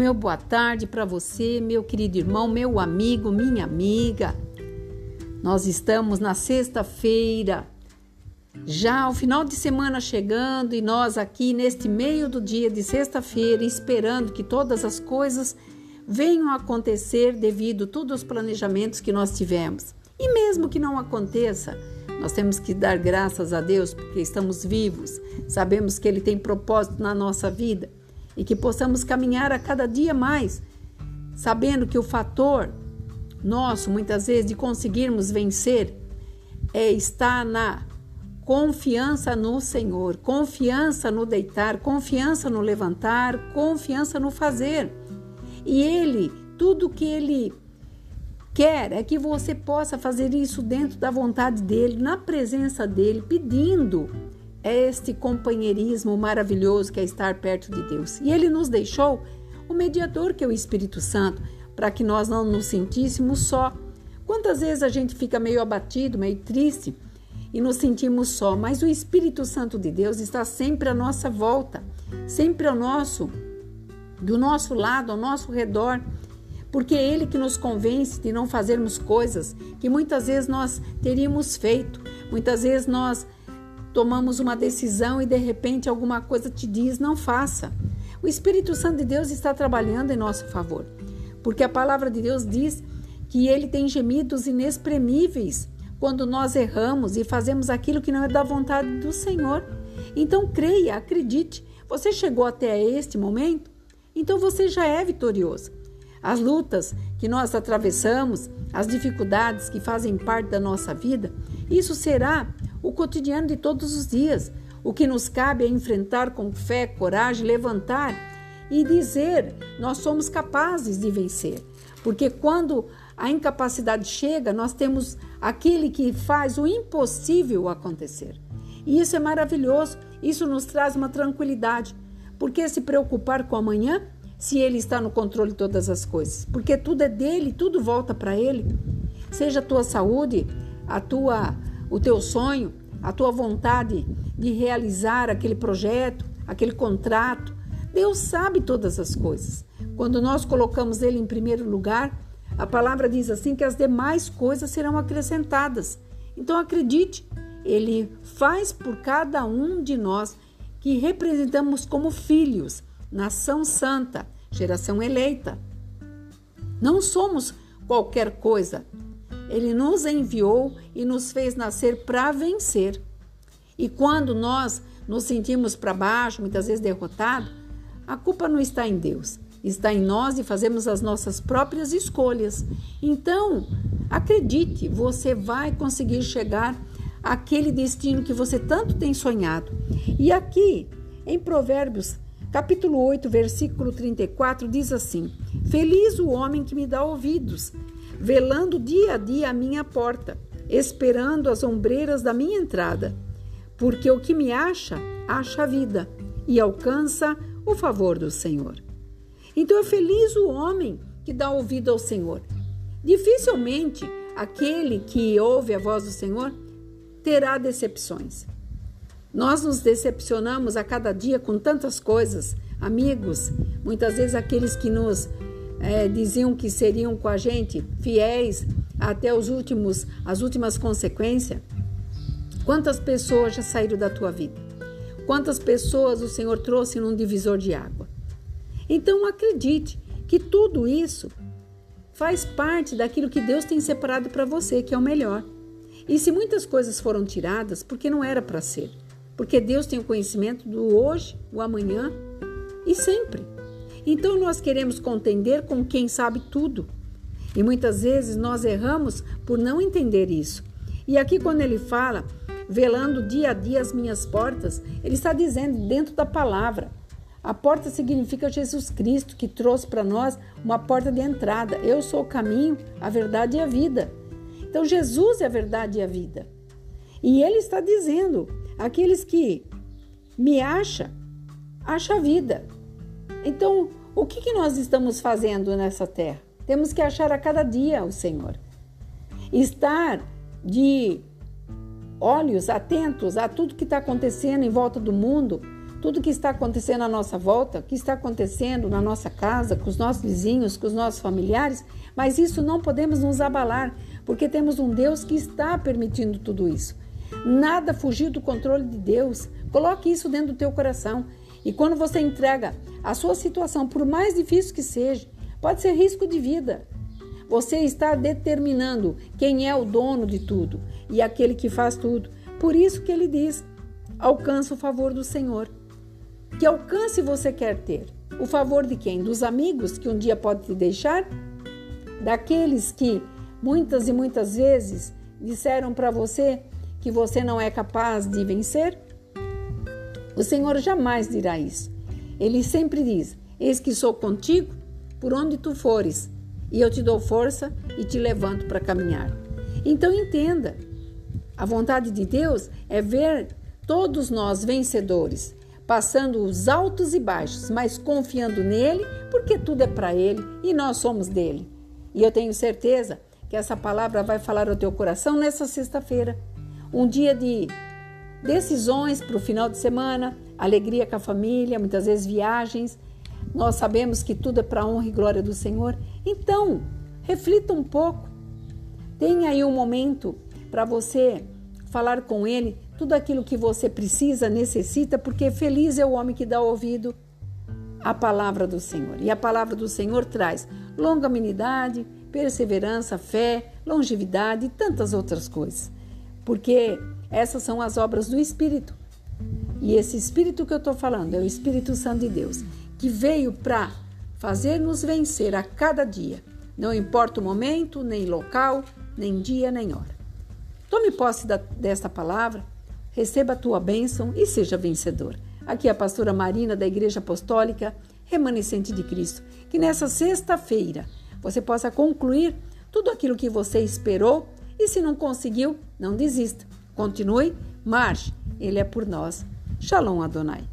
meu boa tarde para você, meu querido irmão, meu amigo, minha amiga. Nós estamos na sexta-feira, já o final de semana chegando e nós aqui neste meio do dia de sexta-feira esperando que todas as coisas venham a acontecer devido a todos os planejamentos que nós tivemos. E mesmo que não aconteça, nós temos que dar graças a Deus porque estamos vivos, sabemos que Ele tem propósito na nossa vida e que possamos caminhar a cada dia mais, sabendo que o fator nosso, muitas vezes, de conseguirmos vencer é estar na confiança no Senhor, confiança no deitar, confiança no levantar, confiança no fazer. E Ele, tudo que Ele quer é que você possa fazer isso dentro da vontade dEle, na presença dEle, pedindo este companheirismo maravilhoso que é estar perto de Deus. E Ele nos deixou o mediador, que é o Espírito Santo, para que nós não nos sentíssemos só. Quantas vezes a gente fica meio abatido, meio triste e nos sentimos só, mas o Espírito Santo de Deus está sempre à nossa volta, sempre ao nosso, do nosso lado, ao nosso redor, porque é Ele que nos convence de não fazermos coisas que muitas vezes nós teríamos feito, muitas vezes nós tomamos uma decisão e de repente alguma coisa te diz não faça. O Espírito Santo de Deus está trabalhando em nosso favor, porque a palavra de Deus diz que ele tem gemidos inexprimíveis quando nós erramos e fazemos aquilo que não é da vontade do Senhor. Então creia, acredite. Você chegou até este momento, então você já é vitorioso. As lutas que nós atravessamos, as dificuldades que fazem parte da nossa vida, isso será o cotidiano de todos os dias. O que nos cabe é enfrentar com fé, coragem, levantar e dizer: nós somos capazes de vencer. Porque quando a incapacidade chega, nós temos aquele que faz o impossível acontecer. E isso é maravilhoso, isso nos traz uma tranquilidade. Por que se preocupar com amanhã se ele está no controle de todas as coisas? Porque tudo é dele, tudo volta para ele. Seja a tua saúde, a tua o teu sonho, a tua vontade de realizar aquele projeto, aquele contrato. Deus sabe todas as coisas. Quando nós colocamos Ele em primeiro lugar, a palavra diz assim que as demais coisas serão acrescentadas. Então acredite, Ele faz por cada um de nós que representamos como filhos, nação santa, geração eleita. Não somos qualquer coisa, ele nos enviou e nos fez nascer para vencer. E quando nós nos sentimos para baixo, muitas vezes derrotados, a culpa não está em Deus, está em nós e fazemos as nossas próprias escolhas. Então, acredite, você vai conseguir chegar àquele destino que você tanto tem sonhado. E aqui, em Provérbios, capítulo 8, versículo 34, diz assim: Feliz o homem que me dá ouvidos velando dia a dia a minha porta, esperando as ombreiras da minha entrada. Porque o que me acha, acha a vida e alcança o favor do Senhor. Então é feliz o homem que dá ouvido ao Senhor. Dificilmente aquele que ouve a voz do Senhor terá decepções. Nós nos decepcionamos a cada dia com tantas coisas, amigos, muitas vezes aqueles que nos é, diziam que seriam com a gente fiéis até os últimos, as últimas consequências. Quantas pessoas já saíram da tua vida? Quantas pessoas o Senhor trouxe num divisor de água? Então acredite que tudo isso faz parte daquilo que Deus tem separado para você, que é o melhor. E se muitas coisas foram tiradas, porque não era para ser? Porque Deus tem o conhecimento do hoje, o amanhã e sempre. Então nós queremos contender com quem sabe tudo. E muitas vezes nós erramos por não entender isso. E aqui, quando ele fala, velando dia a dia as minhas portas, ele está dizendo dentro da palavra. A porta significa Jesus Cristo, que trouxe para nós uma porta de entrada. Eu sou o caminho, a verdade e a vida. Então, Jesus é a verdade e a vida. E ele está dizendo: aqueles que me acham, acham a vida. Então, o que, que nós estamos fazendo nessa terra? Temos que achar a cada dia o Senhor. Estar de olhos atentos a tudo que está acontecendo em volta do mundo, tudo que está acontecendo à nossa volta, que está acontecendo na nossa casa, com os nossos vizinhos, com os nossos familiares, mas isso não podemos nos abalar, porque temos um Deus que está permitindo tudo isso. Nada fugiu do controle de Deus. Coloque isso dentro do teu coração. E quando você entrega a sua situação, por mais difícil que seja, pode ser risco de vida. Você está determinando quem é o dono de tudo e aquele que faz tudo. Por isso que ele diz: alcança o favor do Senhor. Que alcance você quer ter? O favor de quem? Dos amigos que um dia pode te deixar? Daqueles que muitas e muitas vezes disseram para você que você não é capaz de vencer? O Senhor jamais dirá isso. Ele sempre diz: Eis que sou contigo por onde tu fores, e eu te dou força e te levanto para caminhar. Então entenda: a vontade de Deus é ver todos nós vencedores, passando os altos e baixos, mas confiando nele, porque tudo é para ele e nós somos dele. E eu tenho certeza que essa palavra vai falar ao teu coração nessa sexta-feira. Um dia de decisões para o final de semana, alegria com a família, muitas vezes viagens. Nós sabemos que tudo é para a honra e glória do Senhor. Então, reflita um pouco. Tenha aí um momento para você falar com Ele tudo aquilo que você precisa, necessita, porque feliz é o homem que dá ouvido à palavra do Senhor. E a palavra do Senhor traz longanimidade, perseverança, fé, longevidade e tantas outras coisas. Porque essas são as obras do Espírito. E esse Espírito que eu estou falando é o Espírito Santo de Deus, que veio para fazer-nos vencer a cada dia, não importa o momento, nem local, nem dia, nem hora. Tome posse da, desta palavra, receba a tua bênção e seja vencedor. Aqui é a pastora Marina da Igreja Apostólica Remanescente de Cristo. Que nessa sexta-feira você possa concluir tudo aquilo que você esperou e se não conseguiu, não desista. Continue, marche. Ele é por nós. Shalom Adonai.